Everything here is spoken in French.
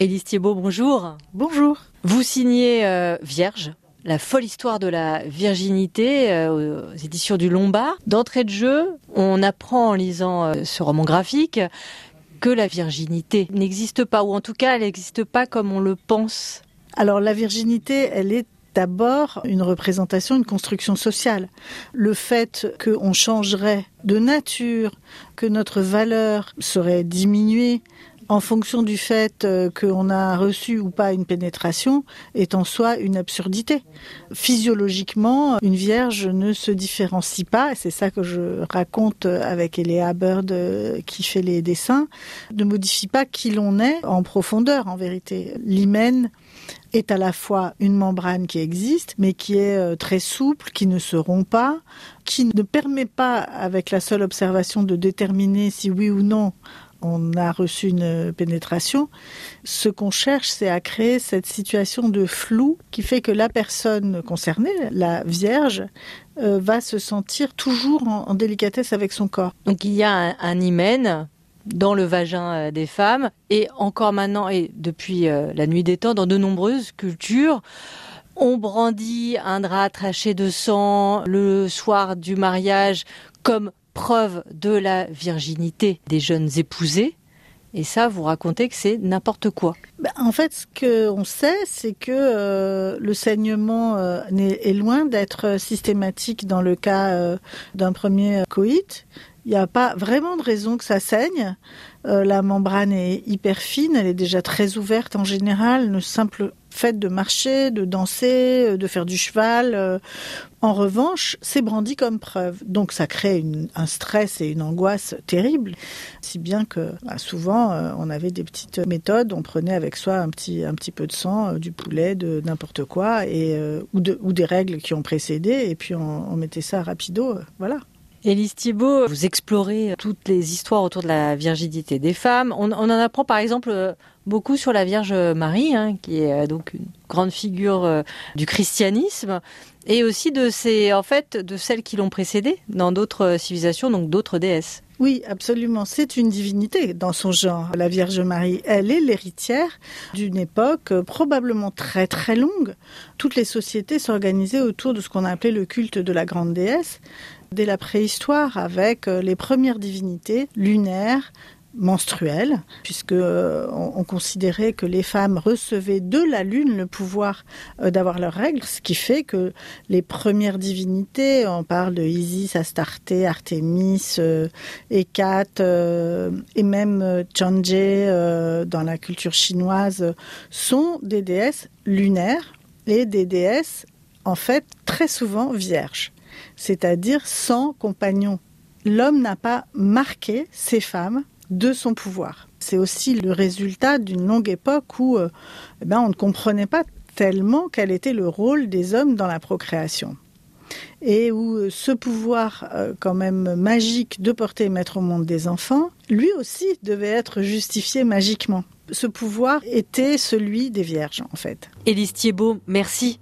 Élise Thiebaud, bonjour. Bonjour. Vous signez euh, Vierge, la folle histoire de la virginité euh, aux éditions du Lombard. D'entrée de jeu, on apprend en lisant euh, ce roman graphique que la virginité n'existe pas, ou en tout cas elle n'existe pas comme on le pense. Alors la virginité, elle est d'abord une représentation, une construction sociale. Le fait qu'on changerait de nature, que notre valeur serait diminuée, en fonction du fait euh, qu'on a reçu ou pas une pénétration est en soi une absurdité. Physiologiquement, une vierge ne se différencie pas, c'est ça que je raconte avec Eléa Bird euh, qui fait les dessins, ne modifie pas qui l'on est en profondeur en vérité. L'hymen est à la fois une membrane qui existe, mais qui est euh, très souple, qui ne se rompt pas, qui ne permet pas, avec la seule observation, de déterminer si oui ou non on a reçu une pénétration. Ce qu'on cherche, c'est à créer cette situation de flou qui fait que la personne concernée, la vierge, euh, va se sentir toujours en, délicatesse avec son corps. Donc il y a un, hymen dans le vagin euh, des femmes et encore maintenant et depuis euh, la nuit des temps dans de nombreuses cultures on brandit un drap traché de sang le soir du mariage comme preuve de la virginité des jeunes épousés. Et ça, vous racontez que c'est n'importe quoi. Ben, en fait, ce qu'on sait, c'est que euh, le saignement euh, est, loin d'être systématique dans le cas euh, d'un premier coït. Il n'y a pas vraiment de raison que ça saigne. la membrane est hyper fine, elle est déjà très ouverte en général. Le simple fait de marcher, de danser, de faire du cheval en revanche, c'est brandi comme preuve. Donc ça crée un stress et une angoisse terrible, si bien que bah, souvent euh, on avait des petites méthodes, on prenait avec soi un petit, un petit peu de sang, euh, du poulet, de n'importe quoi, et, euh, ou, des règles qui ont précédé, et puis on, mettait ça rapido, voilà. Élise Thibault, vous explorez toutes les histoires autour de la virginité des femmes. On, en apprend par exemple beaucoup sur la Vierge Marie, hein, qui est donc une grande figure du christianisme et aussi de ces, en fait, de celles qui l'ont précédée dans d'autres civilisations, donc d'autres déesses. Oui, absolument. C'est une divinité dans son genre. La Vierge Marie, elle est l'héritière d'une époque probablement très très longue. Toutes les sociétés s'organisaient autour de ce qu'on a appelé le culte de la grande déesse dès la préhistoire avec les premières divinités lunaires, menstruelle, puisque euh, on, considérait que les femmes recevaient de la lune le pouvoir euh, d'avoir leurs règles, ce qui fait que les premières divinités, on parle de Isis, Astarté, Artémis, euh, Hécate et même Chang'e dans la culture chinoise, sont des déesses lunaires et des déesses en fait très souvent vierges, c'est-à-dire sans compagnon. L'homme n'a pas marqué ces femmes de son pouvoir. C'est aussi le résultat d'une longue époque où euh, eh ben, on ne comprenait pas tellement quel était le rôle des hommes dans la procréation. Et où euh, ce pouvoir euh, quand même magique de porter et mettre au monde des enfants, lui aussi devait être justifié magiquement. Ce pouvoir était celui des vierges en fait. Élise Thiebaud, merci